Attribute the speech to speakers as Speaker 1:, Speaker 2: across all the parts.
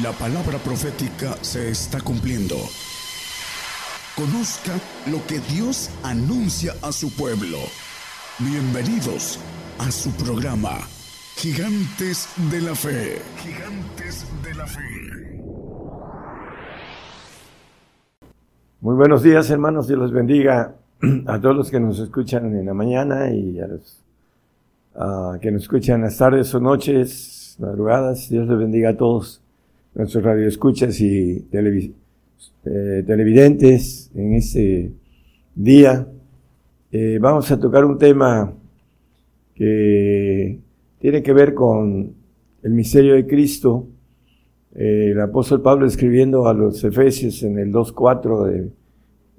Speaker 1: La palabra profética se está cumpliendo. Conozca lo que Dios anuncia a su pueblo. Bienvenidos a su programa, Gigantes de la Fe. Gigantes de la Fe.
Speaker 2: Muy buenos días, hermanos. Dios los bendiga a todos los que nos escuchan en la mañana y a los que nos escuchan las tardes o noches, madrugadas. Dios les bendiga a todos nuestros radioescuchas y eh, televidentes en este día. Eh, vamos a tocar un tema que tiene que ver con el misterio de Cristo. Eh, el apóstol Pablo escribiendo a los Efesios en el 2.4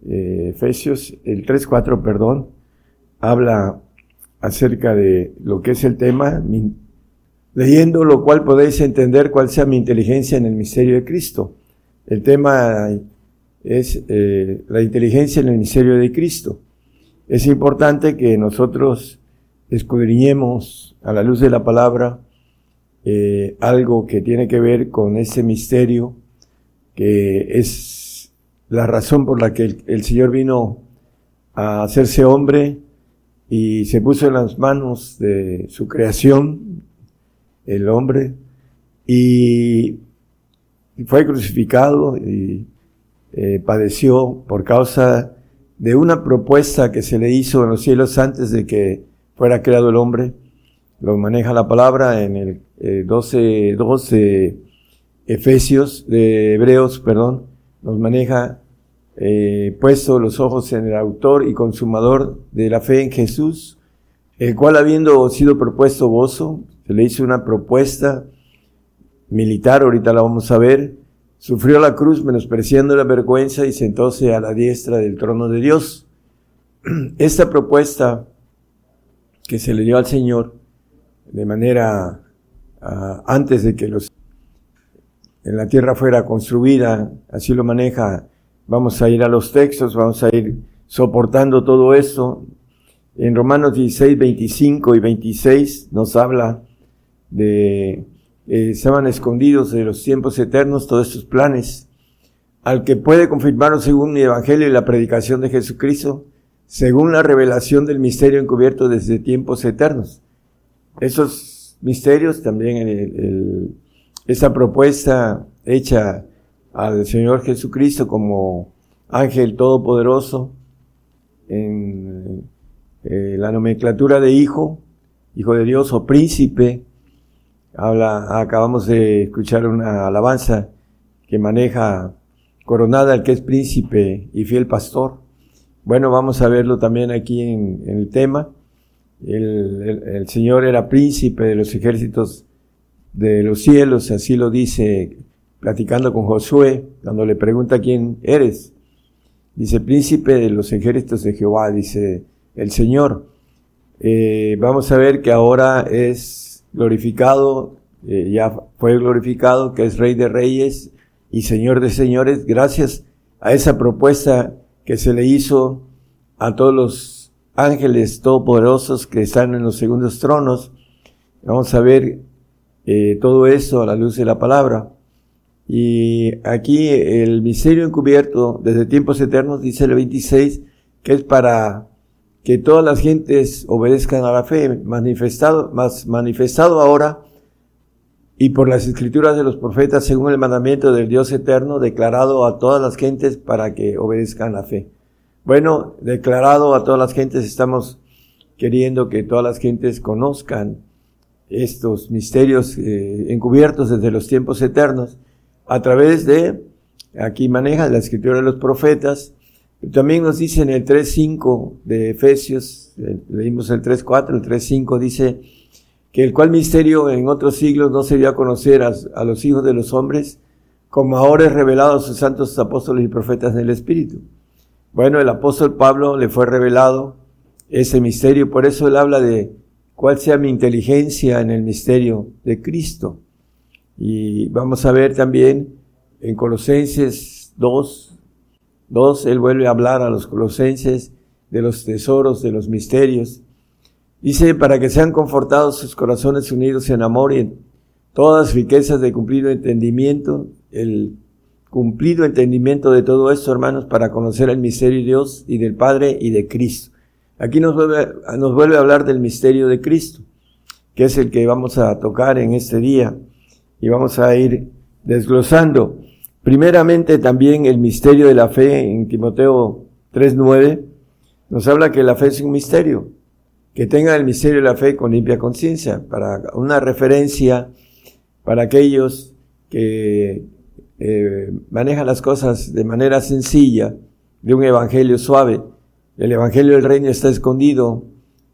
Speaker 2: de Efesios, el 3.4, perdón, habla acerca de lo que es el tema, leyendo lo cual podéis entender cuál sea mi inteligencia en el misterio de Cristo. El tema es eh, la inteligencia en el misterio de Cristo. Es importante que nosotros escudriñemos a la luz de la palabra eh, algo que tiene que ver con ese misterio, que es la razón por la que el Señor vino a hacerse hombre y se puso en las manos de su creación, el hombre, y fue crucificado y eh, padeció por causa de una propuesta que se le hizo en los cielos antes de que fuera creado el hombre. Lo maneja la palabra en el 12, eh, 12 Efesios, de Hebreos, perdón, nos maneja eh, puesto los ojos en el autor y consumador de la fe en Jesús, el cual habiendo sido propuesto gozo, se le hizo una propuesta militar, ahorita la vamos a ver, sufrió la cruz menospreciando la vergüenza y sentóse a la diestra del trono de Dios. Esta propuesta que se le dio al Señor de manera ah, antes de que los en la tierra fuera construida, así lo maneja. Vamos a ir a los textos, vamos a ir soportando todo eso. En Romanos 16, 25 y 26 nos habla de eh, estaban escondidos de los tiempos eternos todos estos planes, al que puede confirmarlo según mi evangelio y la predicación de Jesucristo, según la revelación del misterio encubierto desde tiempos eternos. Esos misterios también, esa propuesta hecha al Señor Jesucristo como ángel todopoderoso en eh, la nomenclatura de hijo, hijo de Dios o príncipe, Habla, acabamos de escuchar una alabanza que maneja coronada el que es príncipe y fiel pastor. Bueno, vamos a verlo también aquí en, el tema. El, el, Señor era príncipe de los ejércitos de los cielos, así lo dice platicando con Josué, cuando le pregunta quién eres. Dice, príncipe de los ejércitos de Jehová, dice el Señor. Eh, vamos a ver que ahora es glorificado, eh, ya fue glorificado, que es Rey de Reyes y Señor de Señores, gracias a esa propuesta que se le hizo a todos los ángeles todopoderosos que están en los segundos tronos. Vamos a ver eh, todo eso a la luz de la palabra. Y aquí el misterio encubierto desde tiempos eternos, dice el 26, que es para que todas las gentes obedezcan a la fe, manifestado, más manifestado ahora y por las escrituras de los profetas según el mandamiento del Dios eterno, declarado a todas las gentes para que obedezcan la fe. Bueno, declarado a todas las gentes, estamos queriendo que todas las gentes conozcan estos misterios eh, encubiertos desde los tiempos eternos a través de, aquí maneja la escritura de los profetas, también nos dice en el 3.5 de Efesios, eh, leímos el 3.4, el 3.5 dice que el cual misterio en otros siglos no se dio a conocer a, los hijos de los hombres, como ahora es revelado a sus santos apóstoles y profetas del Espíritu. Bueno, el apóstol Pablo le fue revelado ese misterio, por eso él habla de cuál sea mi inteligencia en el misterio de Cristo. Y vamos a ver también en Colosenses 2, Dos, él vuelve a hablar a los colosenses de los tesoros, de los misterios. Dice, para que sean confortados sus corazones unidos en amor y todas riquezas de cumplido entendimiento, el cumplido entendimiento de todo esto, hermanos, para conocer el misterio de Dios y del Padre y de Cristo. Aquí nos vuelve, nos vuelve a hablar del misterio de Cristo, que es el que vamos a tocar en este día y vamos a ir desglosando. Primeramente también el misterio de la fe en Timoteo 3.9 nos habla que la fe es un misterio, que tenga el misterio de la fe con limpia conciencia, para una referencia para aquellos que eh, manejan las cosas de manera sencilla, de un evangelio suave. El evangelio del reino está escondido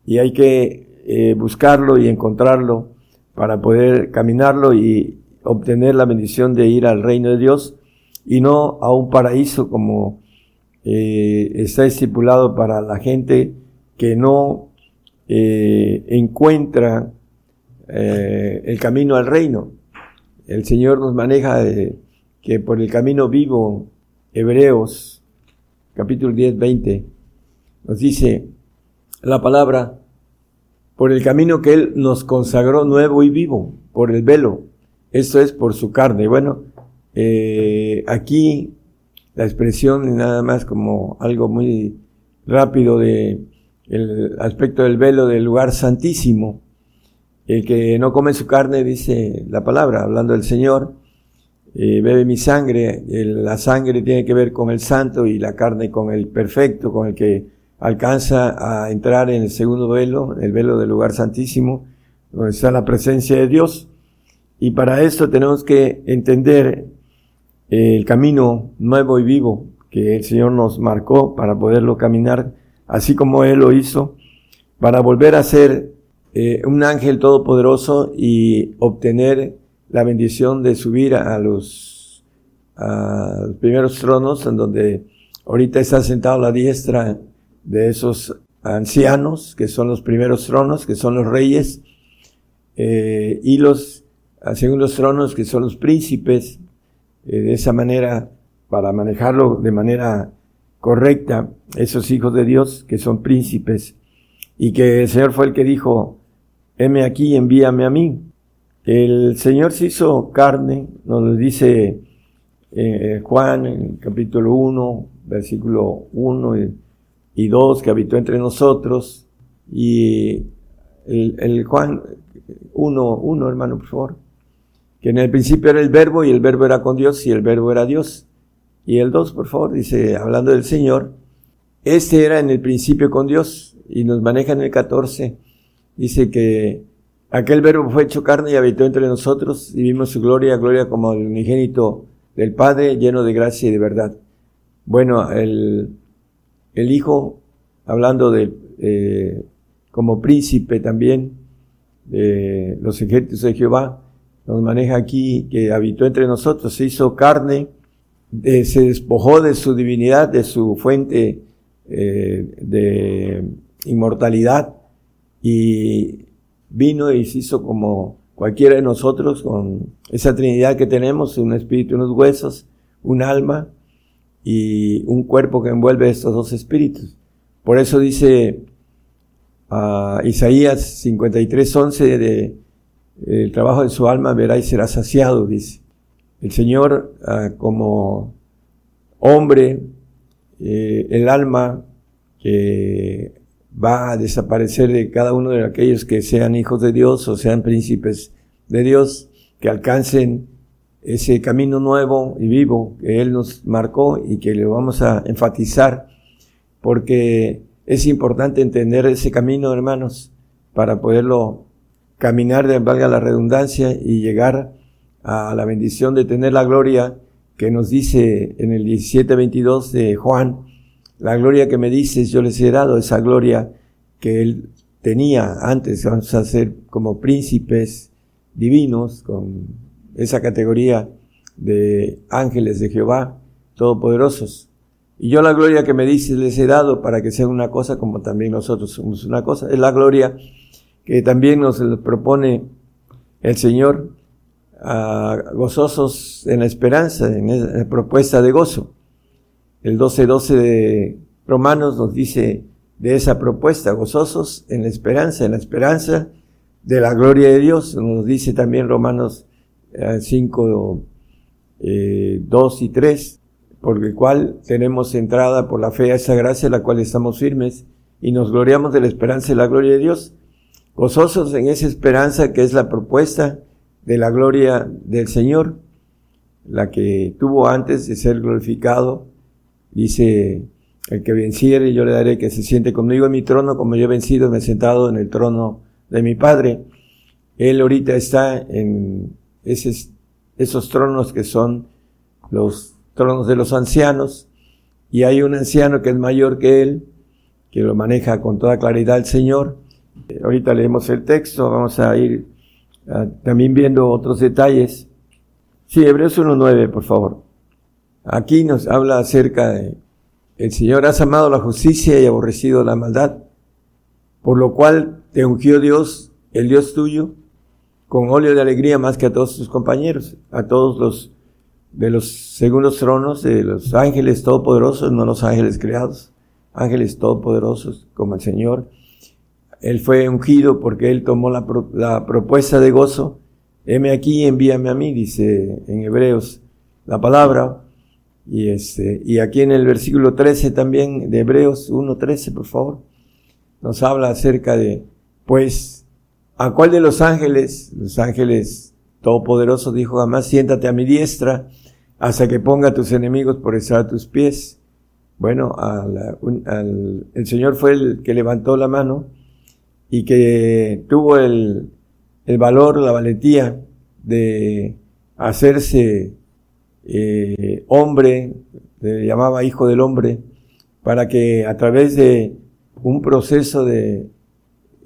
Speaker 2: y hay que eh, buscarlo y encontrarlo para poder caminarlo y obtener la bendición de ir al reino de Dios y no a un paraíso como eh, está estipulado para la gente que no eh, encuentra eh, el camino al reino. El Señor nos maneja que por el camino vivo, Hebreos capítulo 10, 20, nos dice la palabra, por el camino que Él nos consagró nuevo y vivo, por el velo, esto es por su carne. Bueno, aquí la expresión nada más como algo muy rápido de el aspecto del velo del lugar santísimo. El que no come su carne, dice la palabra, hablando del Señor, eh, bebe mi sangre. la sangre tiene que ver con el santo y la carne con el perfecto, con el que alcanza a entrar en el segundo velo, el velo del lugar santísimo, donde está la presencia de Dios. Y para esto tenemos que entender el camino nuevo y vivo que el Señor nos marcó para poderlo caminar, así como Él lo hizo, para volver a ser eh, un ángel todopoderoso y obtener la bendición de subir a los, a los primeros tronos, en donde ahorita está sentado a la diestra de esos ancianos, que son los primeros tronos, que son los reyes, eh, y los segundos tronos, que son los príncipes, eh, de esa manera, para manejarlo de manera correcta, esos hijos de Dios que son príncipes, y que el Señor fue el que dijo, heme aquí, envíame a mí. El Señor se hizo carne, nos lo dice eh, Juan en capítulo 1, versículo 1 y, 2, que habitó entre nosotros, y el, el Juan 1, 1, hermano, por favor que en el principio era el verbo y el verbo era con Dios y el verbo era Dios. Y el 2, por favor, dice, hablando del Señor, este era en el principio con Dios y nos maneja en el 14, dice que aquel verbo fue hecho carne y habitó entre nosotros y vimos su gloria, gloria como el unigénito del Padre, lleno de gracia y de verdad. Bueno, el, el Hijo, hablando de, eh, como príncipe también de los ejércitos de Jehová, nos maneja aquí, que habitó entre nosotros, se hizo carne, se despojó de su divinidad, de su fuente eh, de inmortalidad y vino y se hizo como cualquiera de nosotros con esa trinidad que tenemos, un espíritu, unos huesos, un alma y un cuerpo que envuelve estos dos espíritus. Por eso dice a Isaías 53, 11 de el trabajo de su alma verá y será saciado, dice. El Señor, ah, como hombre, eh, el alma que va a desaparecer de cada uno de aquellos que sean hijos de Dios o sean príncipes de Dios, que alcancen ese camino nuevo y vivo que Él nos marcó y que le vamos a enfatizar, porque es importante entender ese camino, hermanos, para poderlo caminar, de, valga la redundancia, y llegar a la bendición de tener la gloria que nos dice en el 17.22 de Juan, la gloria que me dices, yo les he dado esa gloria que él tenía antes, vamos a ser como príncipes divinos, con esa categoría de ángeles de Jehová, todopoderosos. Y yo la gloria que me dices les he dado para que sean una cosa como también nosotros somos una cosa. Es la gloria que también nos propone el Señor, gozosos en la esperanza, en la propuesta de gozo. El 12.12 de Romanos nos dice de esa propuesta, gozosos en la esperanza, en la esperanza de la gloria de Dios. Nos dice también Romanos 5, eh, 2 y 3, por el cual tenemos entrada por la fe a esa gracia, la cual estamos firmes y nos gloriamos de la esperanza y la gloria de Dios, gozosos en esa esperanza que es la propuesta de la gloria del Señor, la que tuvo antes de ser glorificado, dice el que venciere, yo le daré que se siente conmigo en mi trono, como yo he vencido, me he sentado en el trono de mi Padre. Él ahorita está en esos, esos tronos que son los tronos de los ancianos, y hay un anciano que es mayor que él, que lo maneja con toda claridad el Señor. Ahorita leemos el texto, vamos a ir también viendo otros detalles. Sí, Hebreos 1.9, por favor. Aquí nos habla acerca de el Señor has amado la justicia y aborrecido la maldad, por lo cual te ungió Dios, el Dios tuyo, con óleo de alegría más que a todos tus compañeros, a todos los de los segundos tronos, de los ángeles todopoderosos, no los ángeles creados, ángeles todopoderosos como el Señor. Él fue ungido porque él tomó la, propuesta de gozo. Heme aquí, envíame a mí, dice en Hebreos la palabra y, este, y aquí en el versículo 13 también de Hebreos 1.13, por favor, nos habla acerca de, pues, ¿a cuál de los ángeles, los ángeles todopoderosos dijo jamás, siéntate a mi diestra hasta que ponga a tus enemigos por estar a tus pies? Bueno, el Señor fue el que levantó la mano y que tuvo el, el valor, la valentía de hacerse eh, hombre, le llamaba hijo del hombre, para que a través de un proceso de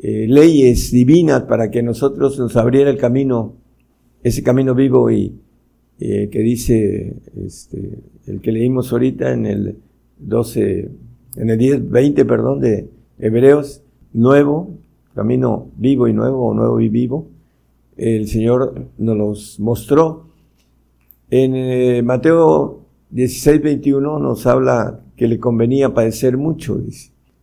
Speaker 2: eh, leyes divinas, para que nosotros nos abriera el camino, ese camino vivo y eh, que dice este, el que leímos ahorita en el 12, en el 10, 20, perdón, de Hebreos, nuevo, camino vivo y nuevo, o nuevo y vivo, el Señor nos los mostró en eh, Mateo 16, 21 nos habla que le convenía padecer mucho.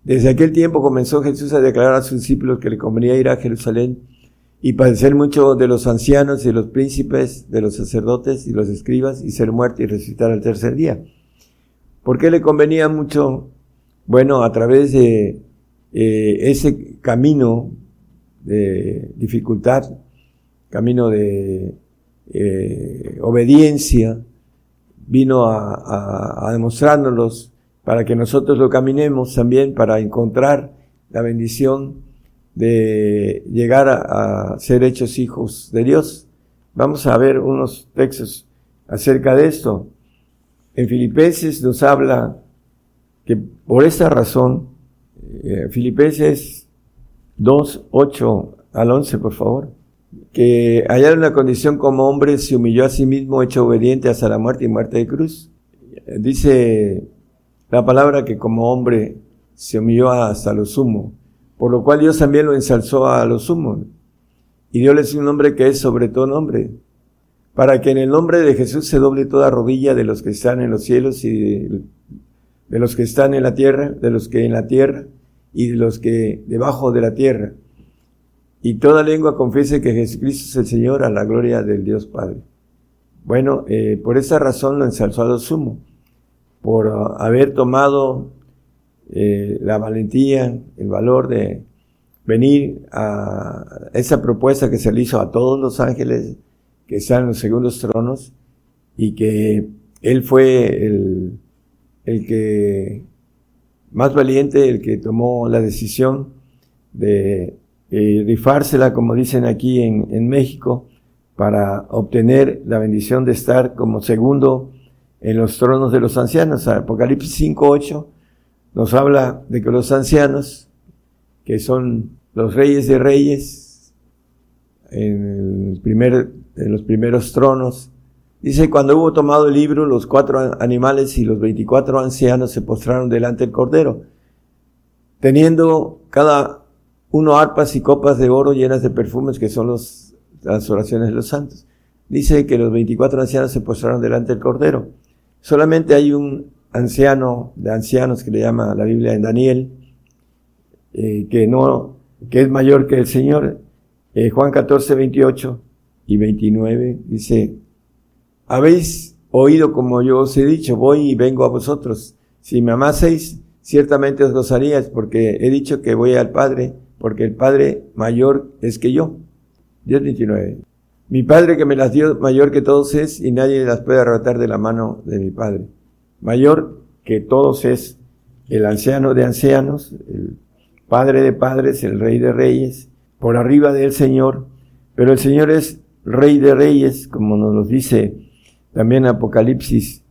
Speaker 2: Desde aquel tiempo comenzó Jesús a declarar a sus discípulos que le convenía ir a Jerusalén y padecer mucho de los ancianos y de los príncipes, de los sacerdotes y los escribas y ser muerto y resucitar al tercer día. ¿Por qué le convenía mucho? Bueno, a través de eh, ese camino de dificultad, camino de eh, obediencia, vino a, a, para que nosotros lo caminemos también para encontrar la bendición de llegar a, ser hechos hijos de Dios. Vamos a ver unos textos acerca de esto. En Filipenses nos habla que por esta razón, eh, Filipenses 2, 8 al 11, por favor que en una condición como hombre se humilló a sí mismo, hecho obediente hasta la muerte y muerte de cruz. Dice la palabra que como hombre se humilló hasta lo sumo, por lo cual Dios también lo ensalzó a lo sumo. Y Dios le un nombre que es sobre todo nombre, para que en el nombre de Jesús se doble toda rodilla de los que están en los cielos y de los que están en la tierra, de los que en la tierra y de los que debajo de la tierra y toda lengua confiese que Jesucristo es el Señor a la gloria del Dios Padre. Bueno, eh, por esa razón lo ensalzó a lo sumo, por haber tomado eh, la valentía, el valor de venir a esa propuesta que se le hizo a todos los ángeles que están en los segundos tronos y que él fue el, el que más valiente, el que tomó la decisión de eh, rifársela, como dicen aquí en, México, para obtener la bendición de estar como segundo en los tronos de los ancianos. Apocalipsis 5.8 nos habla de que los ancianos, que son los reyes de reyes, en, el primer, en los primeros tronos, dice, cuando hubo tomado el libro, los cuatro animales y los veinticuatro ancianos se postraron delante del Cordero, teniendo cada uno arpas y copas de oro llenas de perfumes que son los, las oraciones de los santos. Dice que los 24 ancianos se postraron delante del Cordero. Solamente hay un anciano de ancianos que le llama la Biblia en Daniel, eh, que no, que es mayor que el Señor, eh, Juan 14, 28, y 29, dice, habéis oído como yo os he dicho, voy y vengo a vosotros. Si me amaseis, ciertamente os gozaríais, porque he dicho que voy al Padre, porque el Padre mayor es que yo. 10.29. Mi Padre que me las dio mayor que todos es, y nadie las puede arrebatar de la mano de mi Padre. Mayor que todos es el anciano de ancianos, el Padre de padres, el Rey de reyes, por arriba del Señor, pero el Señor es Rey de reyes, como nos lo dice también Apocalipsis,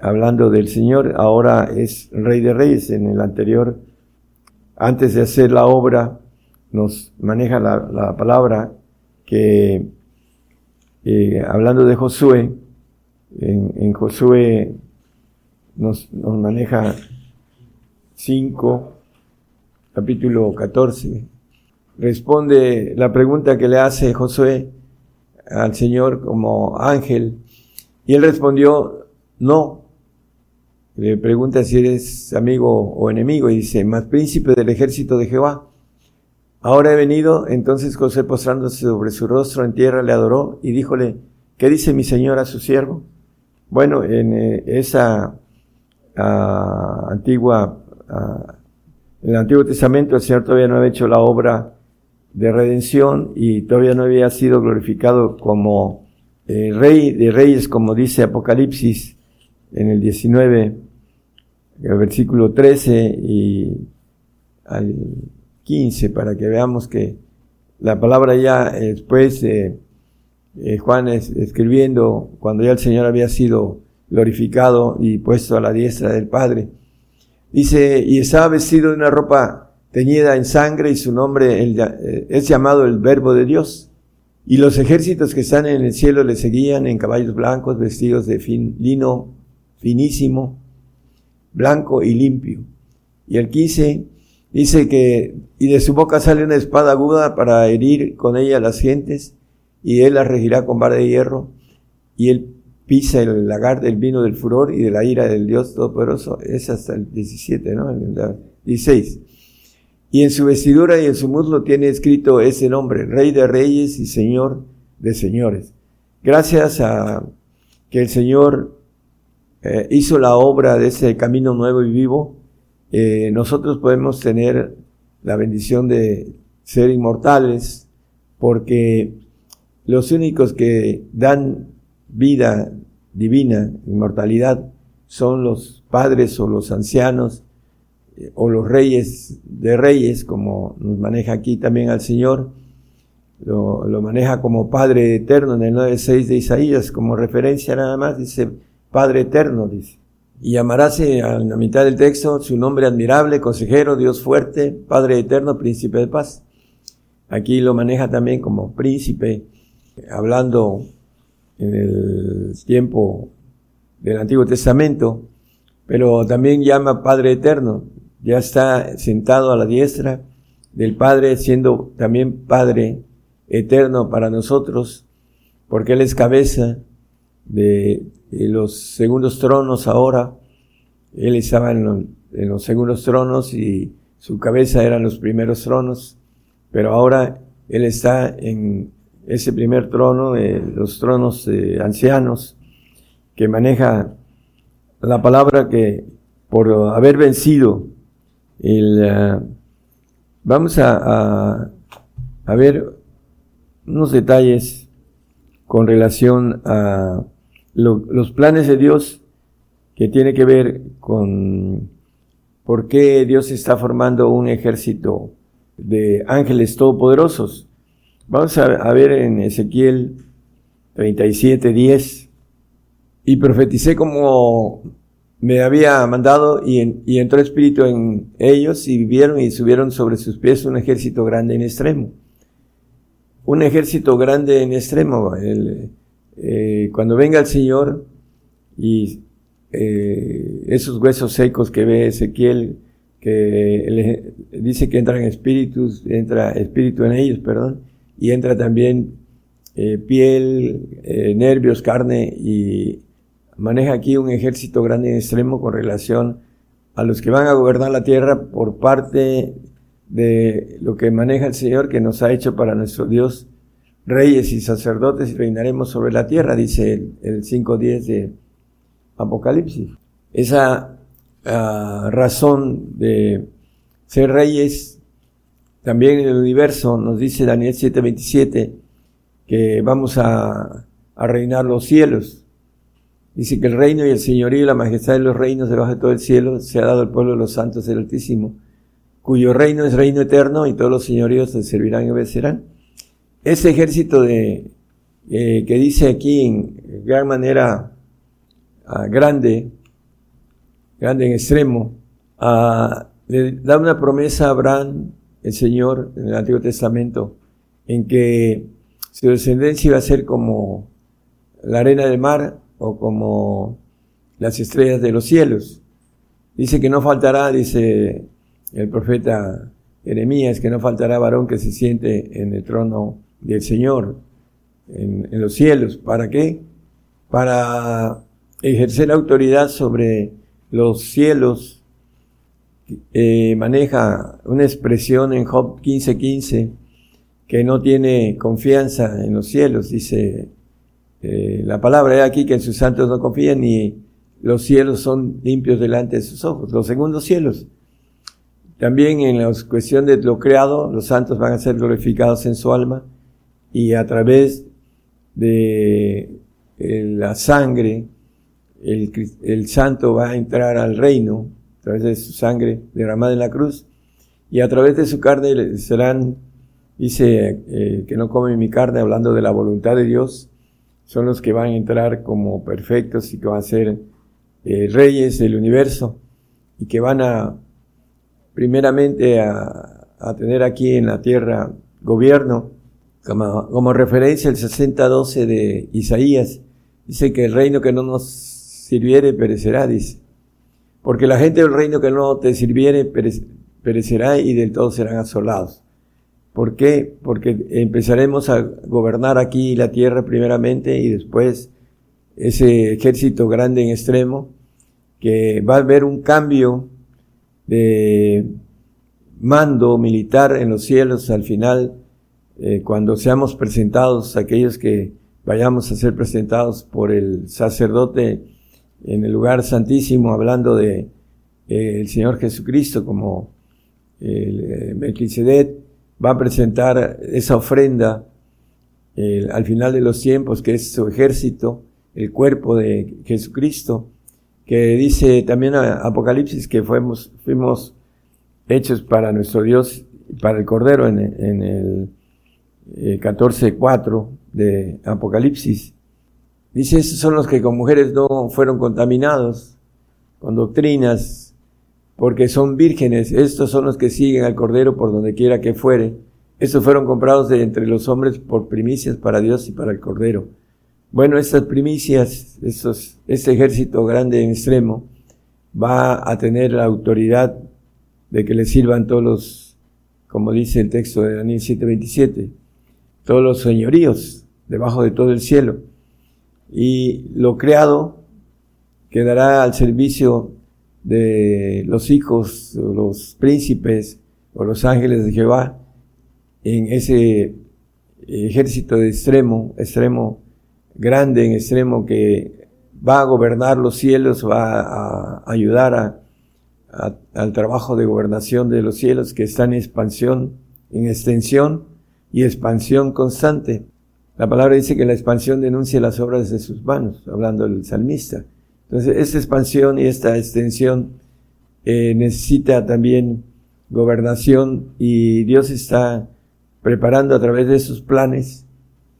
Speaker 2: hablando del Señor, ahora es Rey de Reyes. En el anterior, antes de hacer la obra, nos maneja la, palabra que, eh, hablando de Josué, en, Josué nos, nos maneja 5, capítulo 14, responde la pregunta que le hace Josué al Señor como ángel, y él respondió, no. Le pregunta si eres amigo o enemigo y dice, más príncipe del ejército de Jehová. Ahora he venido, entonces José postrándose sobre su rostro en tierra le adoró y díjole, ¿qué dice mi señor a su siervo? Bueno, en eh, esa ah, antigua, ah, en el Antiguo Testamento el Señor todavía no había hecho la obra de redención y todavía no había sido glorificado como eh, rey de reyes, como dice Apocalipsis en el 19, el versículo 13 y al 15, para que veamos que la palabra ya después de eh, Juan escribiendo, cuando ya el Señor había sido glorificado y puesto a la diestra del Padre, dice, y estaba vestido de una ropa teñida en sangre y su nombre eh, es llamado el Verbo de Dios. Y los ejércitos que están en el cielo le seguían en caballos blancos, vestidos de fin, lino finísimo, blanco y limpio. Y el 15 dice que, y de su boca sale una espada aguda para herir con ella a las gentes, y él la regirá con vara de hierro, y él pisa el lagar del vino del furor y de la ira del Dios Todopoderoso. Es hasta el 17, ¿no? El 16. Y en su vestidura y en su muslo tiene escrito ese nombre, Rey de Reyes y Señor de Señores. Gracias a que el Señor eh, hizo la obra de ese camino nuevo y vivo, eh, nosotros podemos tener la bendición de ser inmortales, porque los únicos que dan vida divina, inmortalidad, son los padres o los ancianos o los reyes de reyes, como nos maneja aquí también al Señor, lo, maneja como Padre eterno en el 9.6 de Isaías, como referencia nada más, dice Padre eterno, dice. Y llamarase a la mitad del texto su nombre admirable, consejero, Dios fuerte, Padre eterno, príncipe de paz. Aquí lo maneja también como príncipe, hablando en el tiempo del Antiguo Testamento, pero también llama Padre eterno, ya está sentado a la diestra del Padre, siendo también Padre eterno para nosotros, porque Él es cabeza de, los segundos tronos ahora. Él estaba en, los segundos tronos y su cabeza eran los primeros tronos, pero ahora Él está en ese primer trono, de los tronos ancianos, que maneja la palabra que por haber vencido eh, vamos a, a, ver unos detalles con relación a los planes de Dios que tiene que ver con por qué Dios está formando un ejército de ángeles todopoderosos. Vamos a, a ver en Ezequiel 37, 10. Y profeticé como me había mandado y, y, entró espíritu en ellos y vivieron y subieron sobre sus pies un ejército grande en extremo. Un ejército grande en extremo. Eh, cuando venga el Señor y eh, esos huesos secos que ve Ezequiel, que dice que entran espíritus, entra espíritu en ellos, perdón, y entra también eh, piel, nervios, carne y maneja aquí un ejército grande en extremo con relación a los que van a gobernar la tierra por parte de lo que maneja el Señor que nos ha hecho para nuestro Dios reyes y sacerdotes y reinaremos sobre la tierra, dice el, el 5.10 de Apocalipsis. Esa ah, razón de ser reyes también en el universo, nos dice Daniel 7:27, que vamos a, a reinar los cielos. Dice que el reino y el señorío y la majestad de los reinos debajo de todo el cielo se ha dado al pueblo de los santos del Altísimo, cuyo reino es reino eterno y todos los señoríos se servirán y obedecerán. Ese ejército de, eh, que dice aquí en gran manera ah, grande, grande en extremo, ah, le da una promesa a Abraham, el Señor, en el Antiguo Testamento, en que su descendencia iba a ser como la arena del mar o como las estrellas de los cielos. Dice que no faltará, dice el profeta Jeremías, que no faltará varón que se siente en el trono del Señor en, los cielos. ¿Para qué? Para ejercer autoridad sobre los cielos. Eh, maneja una expresión en Job 15:15 que no tiene confianza en los cielos. Dice eh, la palabra es aquí que en sus santos no confían ni los cielos son limpios delante de sus ojos. Los segundos cielos. También en la cuestión de lo creado, los santos van a ser glorificados en su alma y a través de eh, la sangre, el, santo va a entrar al reino, a través de su sangre derramada en la cruz, y a través de su carne serán, dice, eh, que no comen mi carne, hablando de la voluntad de Dios, son los que van a entrar como perfectos y que van a ser eh, reyes del universo y que van a, primeramente, a, a tener aquí en la tierra gobierno, como, referencia el 60-12 de Isaías, dice que el reino que no nos sirviere perecerá, dice. Porque la gente del reino que no te sirviere perecerá y del todo serán asolados. ¿Por qué? Porque empezaremos a gobernar aquí la tierra primeramente y después ese ejército grande en extremo, que va a haber un cambio de mando militar en los cielos al final eh, cuando seamos presentados, aquellos que vayamos a ser presentados por el sacerdote en el lugar santísimo, hablando de eh, el Señor Jesucristo como eh, Melquisedec, va a presentar esa ofrenda al final de los tiempos, que es su ejército, el cuerpo de Jesucristo, que dice también Apocalipsis que fuimos, hechos para nuestro Dios, para el Cordero en, el 14.4 eh, de Apocalipsis. Dice, esos son los que con mujeres no fueron contaminados, con doctrinas, porque son vírgenes. Estos son los que siguen al Cordero por donde quiera que fuere. Estos fueron comprados de entre los hombres por primicias para Dios y para el Cordero. Bueno, estas primicias, estos, este ejército grande en extremo, va a tener la autoridad de que le sirvan todos los, como dice el texto de Daniel 7:27, todos los señoríos debajo de todo el cielo. Y lo creado quedará al servicio de los hijos, los príncipes o los ángeles de Jehová en ese ejército de extremo, extremo grande, en extremo que va a gobernar los cielos, va a ayudar al trabajo de gobernación de los cielos que está en expansión, en extensión, y expansión constante. La palabra dice que la expansión denuncia las obras de sus manos, hablando del salmista. Entonces, esta expansión y esta extensión eh, necesita también gobernación y Dios está preparando a través de sus planes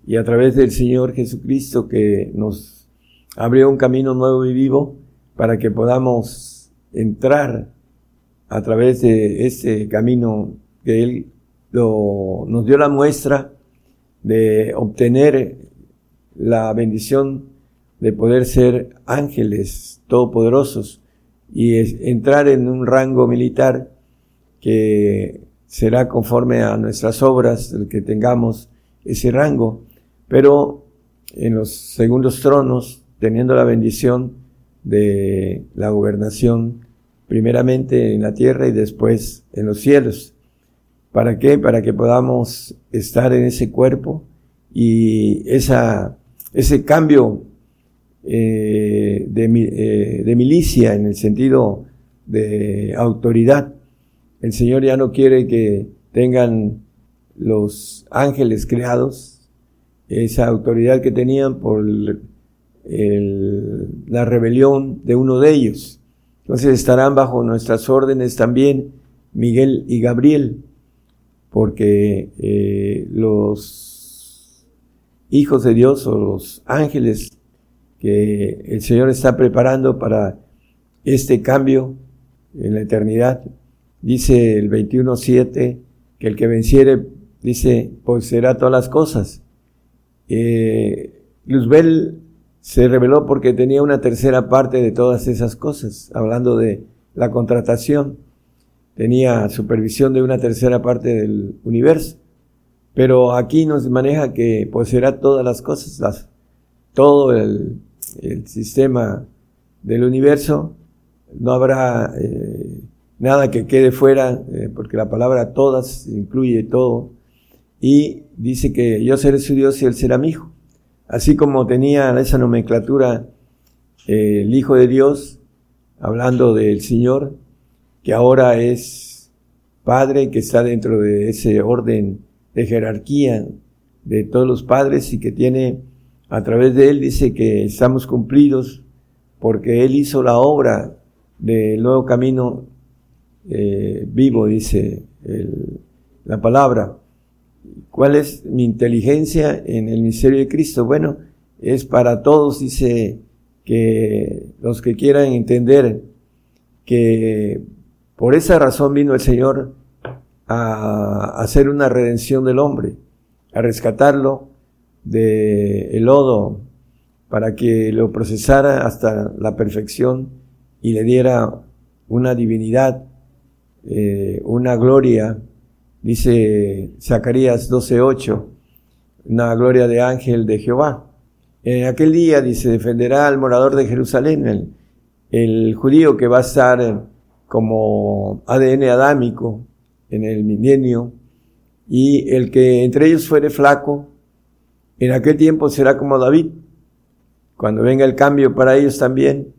Speaker 2: y a través del Señor Jesucristo que nos abrió un camino nuevo y vivo para que podamos entrar a través de ese camino que Él nos dio la muestra de obtener la bendición de poder ser ángeles todopoderosos y entrar en un rango militar que será conforme a nuestras obras, el que tengamos ese rango, pero en los segundos tronos, teniendo la bendición de la gobernación, primeramente en la tierra y después en los cielos. ¿Para qué? Para que podamos estar en ese cuerpo y esa, ese cambio eh, de, eh, de milicia en el sentido de autoridad. El Señor ya no quiere que tengan los ángeles creados esa autoridad que tenían por la rebelión de uno de ellos. Entonces estarán bajo nuestras órdenes también Miguel y Gabriel, porque eh, los hijos de Dios o los ángeles que el Señor está preparando para este cambio en la eternidad, dice el 21.7, que el que venciere, dice, pues será todas las cosas. Eh, Luzbel se reveló porque tenía una tercera parte de todas esas cosas, hablando de la contratación. Tenía supervisión de una tercera parte del universo. Pero aquí nos maneja que poseerá todas las cosas, todo el, sistema del universo. No habrá eh, nada que quede fuera, eh, porque la palabra todas incluye todo. Y dice que yo seré su Dios y él será mi hijo. Así como tenía esa nomenclatura eh, el Hijo de Dios, hablando del Señor, que ahora es Padre, que está dentro de ese orden de jerarquía de todos los padres y que tiene, a través de Él, dice que estamos cumplidos porque Él hizo la obra del nuevo camino eh, vivo, dice la palabra. ¿Cuál es mi inteligencia en el misterio de Cristo? Bueno, es para todos, dice que los que quieran entender que por esa razón vino el Señor a hacer una redención del hombre, a rescatarlo del el lodo para que lo procesara hasta la perfección y le diera una divinidad, eh, una gloria dice Zacarías 12:8, una gloria de ángel de Jehová. En aquel día, dice, defenderá al morador de Jerusalén, el, el judío que va a estar como ADN adámico en el milenio, y el que entre ellos fuere flaco, en aquel tiempo será como David, cuando venga el cambio para ellos también,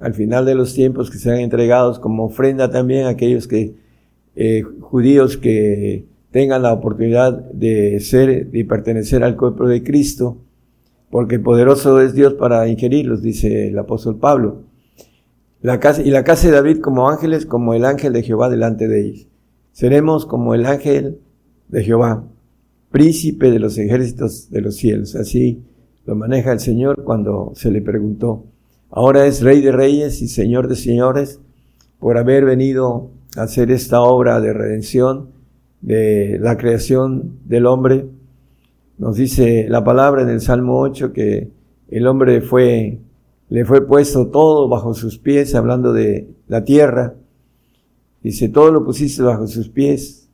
Speaker 2: al final de los tiempos que sean entregados como ofrenda también a aquellos que eh, judíos que tengan la oportunidad de ser y pertenecer al cuerpo de Cristo, porque poderoso es Dios para ingerirlos, dice el apóstol Pablo. La casa, y la casa de David como ángeles, como el ángel de Jehová delante de ellos. Seremos como el ángel de Jehová, príncipe de los ejércitos de los cielos. Así lo maneja el Señor cuando se le preguntó. Ahora es rey de reyes y señor de señores por haber venido hacer esta obra de redención de la creación del hombre. Nos dice la palabra en el Salmo 8 que el hombre fue, le fue puesto todo bajo sus pies, hablando de la tierra. Dice, todo lo pusiste bajo sus pies.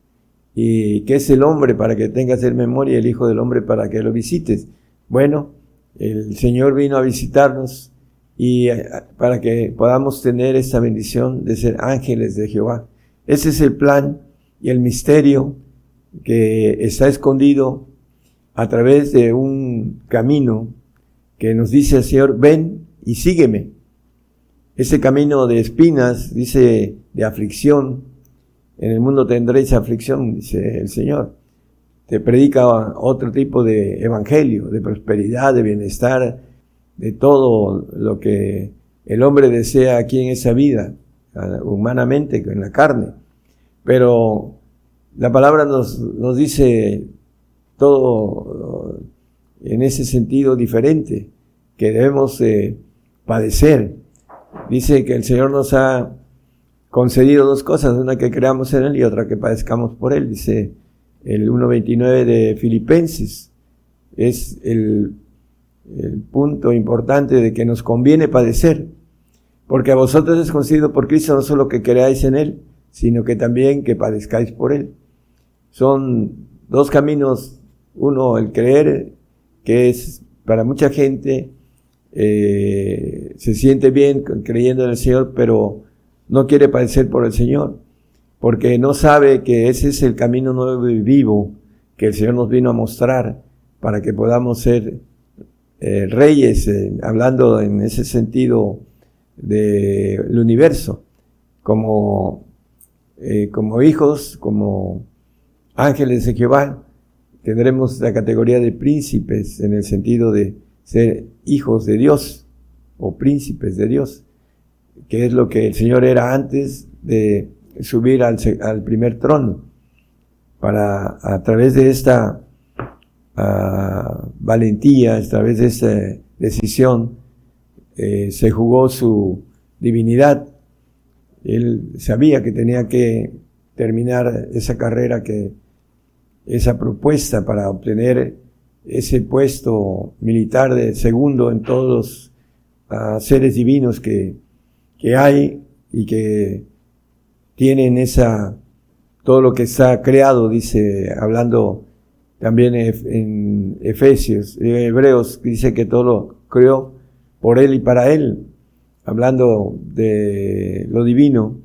Speaker 2: ¿Y qué es el hombre para que tengas en memoria, el Hijo del Hombre para que lo visites? Bueno, el Señor vino a visitarnos y eh, para que podamos tener esta bendición de ser ángeles de Jehová. Ese es el plan y el misterio que está escondido a través de un camino que nos dice el Señor, ven y sígueme. Ese camino de espinas, dice, de aflicción, en el mundo tendréis aflicción, dice el Señor. Te predica otro tipo de evangelio, de prosperidad, de bienestar, de todo lo que el hombre desea aquí en esa vida, humanamente, en la carne. Pero la palabra nos, nos dice todo en ese sentido diferente, que debemos padecer. Dice que el Señor nos ha concedido dos cosas, una que creamos en Él y otra que padezcamos por Él, dice el 1.29 de Filipenses. Es el el punto importante de que nos conviene padecer, porque a vosotros es concedido por Cristo no solo que creáis en Él, sino que también que padezcáis por Él. Son dos caminos, uno el creer, que es para mucha gente, eh, se siente bien creyendo en el Señor, pero no quiere padecer por el Señor, porque no sabe que ese es el camino nuevo y vivo que el Señor nos vino a mostrar para que podamos ser eh, reyes, eh, hablando en ese sentido del universo, como, eh, como hijos, como ángeles de Jehová, tendremos la categoría de príncipes en el sentido de ser hijos de Dios o príncipes de Dios, que es lo que el Señor era antes de subir al, al primer trono, para a través de esta uh, valentía, a través de esta decisión, eh, se jugó su divinidad. Él sabía que tenía que terminar esa carrera, que esa propuesta para obtener ese puesto militar de segundo en todos los uh, seres divinos que, que hay y que tienen esa, todo lo que está creado, dice, hablando también en Efesios, en Hebreos, dice que todo lo creó por Él y para Él, hablando de lo divino,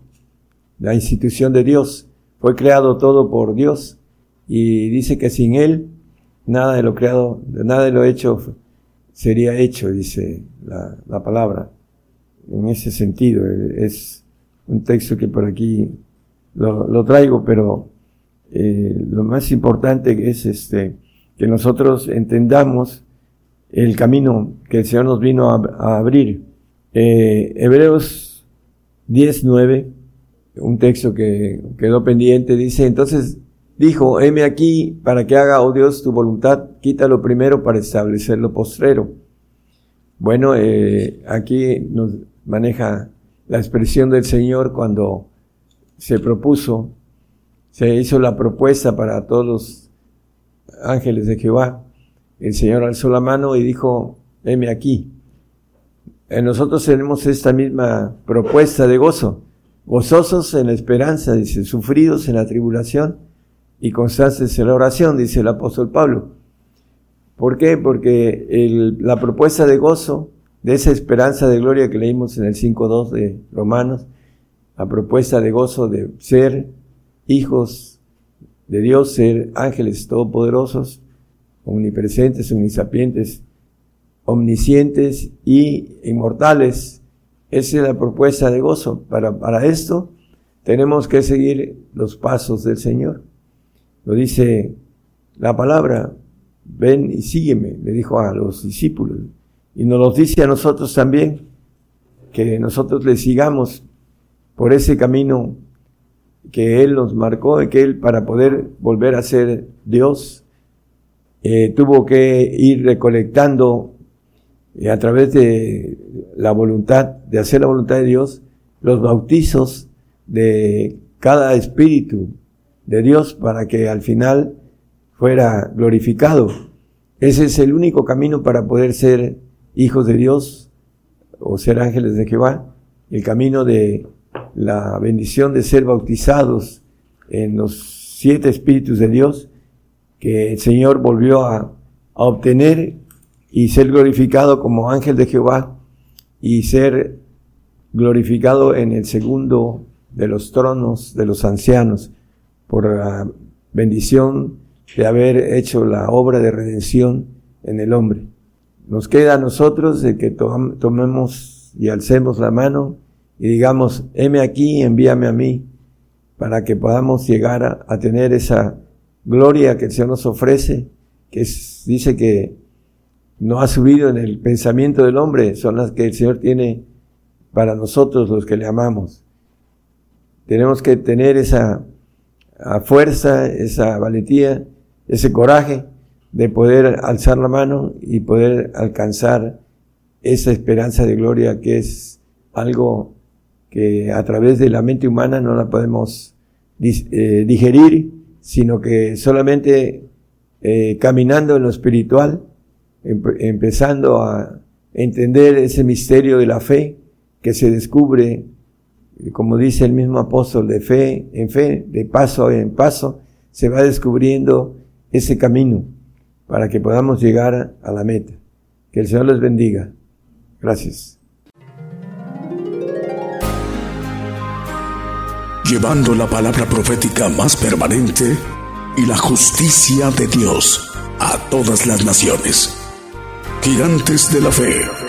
Speaker 2: la institución de Dios. Fue creado todo por Dios y dice que sin Él nada de lo creado, nada de lo hecho sería hecho, dice la palabra. En ese sentido, es un texto que por aquí lo, lo traigo, pero eh, lo más importante es este, que nosotros entendamos el camino que el Señor nos vino a, abrir. Eh, Hebreos 10.9, un texto que quedó pendiente, dice, entonces dijo, heme aquí para que haga, oh Dios, tu voluntad, quítalo primero para establecer lo postrero. Bueno, eh, aquí nos maneja la expresión del Señor cuando se propuso, se hizo la propuesta para todos los ángeles de Jehová el Señor alzó la mano y dijo, heme aquí. Nosotros tenemos esta misma propuesta de gozo, gozosos en la esperanza, dice, sufridos en la tribulación y constantes en la oración, dice el apóstol Pablo. ¿Por qué? Porque la propuesta de gozo, de esa esperanza de gloria que leímos en el 5.2 de Romanos, la propuesta de gozo de ser hijos de Dios, ser ángeles todopoderosos, omnipresentes, omnisapientes, omniscientes y inmortales. Esa es la propuesta de gozo. Para, para esto tenemos que seguir los pasos del Señor. Lo dice la palabra, ven y sígueme, le dijo a los discípulos. Y nos lo dice a nosotros también, que nosotros le sigamos por ese camino que Él nos marcó, que Él para poder volver a ser Dios, eh, tuvo que ir recolectando eh, a través de la voluntad, de hacer la voluntad de Dios, los bautizos de cada espíritu de Dios para que al final fuera glorificado. Ese es el único camino para poder ser hijos de Dios o ser ángeles de Jehová, el camino de la bendición de ser bautizados en los siete espíritus de Dios que el Señor volvió a, obtener y ser glorificado como ángel de Jehová y ser glorificado en el segundo de los tronos de los ancianos por la bendición de haber hecho la obra de redención en el hombre. Nos queda a nosotros de que tomemos y alcemos la mano y digamos, heme aquí, envíame a mí, para que podamos llegar a tener esa gloria que el Señor nos ofrece, que dice que no ha subido en el pensamiento del hombre, son las que el Señor tiene para nosotros los que le amamos. Tenemos que tener esa fuerza, esa valentía, ese coraje de poder alzar la mano y poder alcanzar esa esperanza de gloria que es algo que a través de la mente humana no la podemos eh, digerir sino que solamente eh, caminando en lo espiritual, empezando a entender ese misterio de la fe que se descubre, como dice el mismo apóstol, de fe en fe, de paso en paso, se va descubriendo ese camino para que podamos llegar a la meta. Que el Señor les bendiga. Gracias.
Speaker 1: llevando la palabra profética más permanente y la justicia de Dios.
Speaker 3: a todas las naciones. Gigantes de la Fe.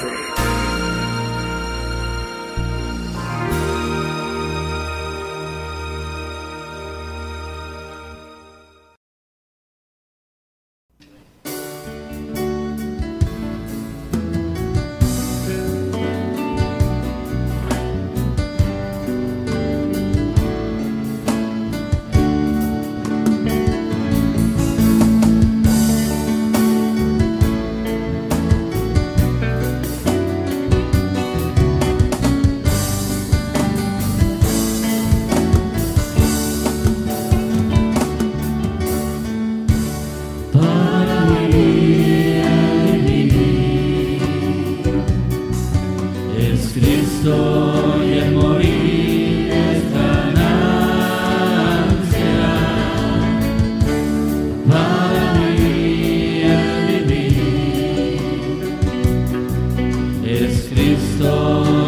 Speaker 3: es Cristo.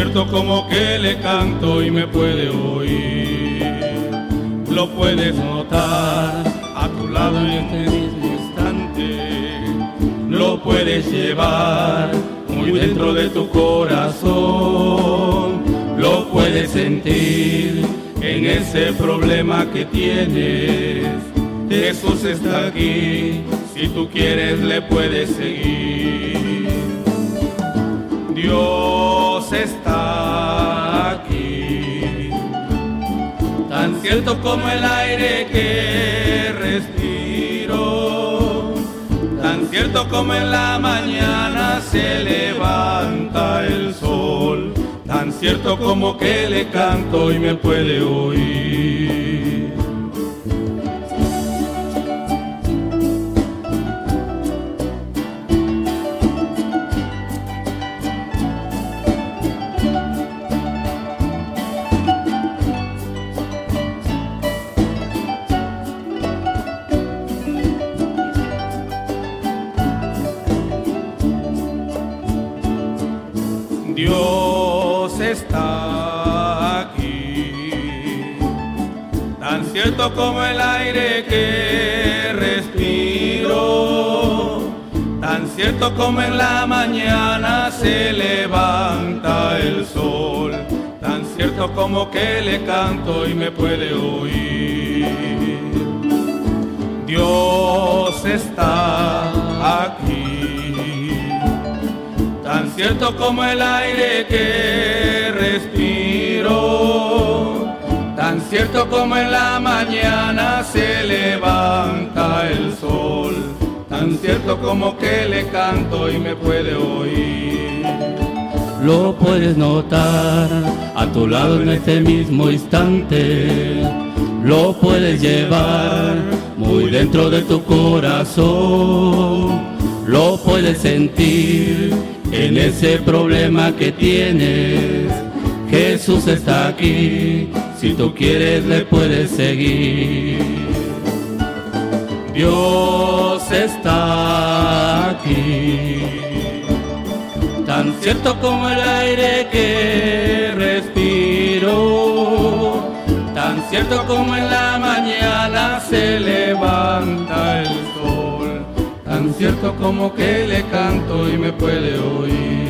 Speaker 3: Tan cierto como que le canto y me puede oír. Lo puedes notar a tu lado en este mismo instante, lo puedes llevar muy dentro de tu corazón lo puedes sentir en ese problema que tienes. Jesús está aquí, si tú quieres le puedes seguir. Dios está cierto como el aire que respiro, tan cierto como en la mañana se levanta el sol tan cierto como que le canto y me puede oír. Cierto como el aire que respiro, tan cierto como en la mañana se levanta el sol, tan cierto como que le canto y me puede oír. Dios está aquí. Tan cierto como el aire que respiro, cierto como en la mañana se levanta el sol, tan cierto como que le canto y me puede oír.
Speaker 4: Lo puedes notar a tu lado en este mismo instante. Lo puedes llevar muy dentro de tu corazón. Lo puedes sentir en ese problema que tienes. Jesús está aquí, si tú quieres le puedes seguir. Dios está aquí, tan cierto como el aire que respiro, tan cierto como en la mañana se levanta el sol, tan cierto como que le canto y me puede oír.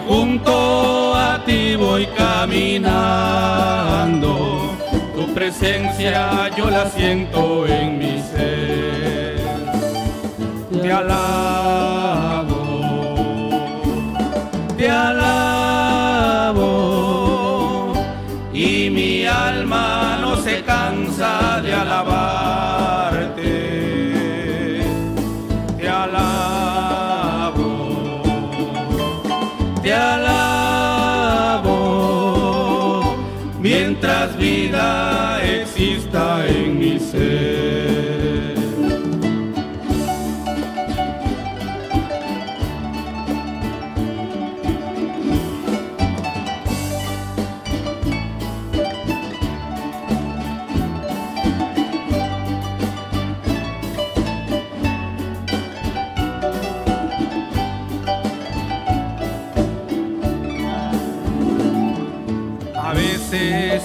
Speaker 3: junto a ti voy caminando, tu presencia yo la siento en mi ser. Te alabo, te alabo, y mi alma no se cansa de alabarte.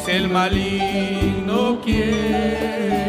Speaker 3: El maligno quiere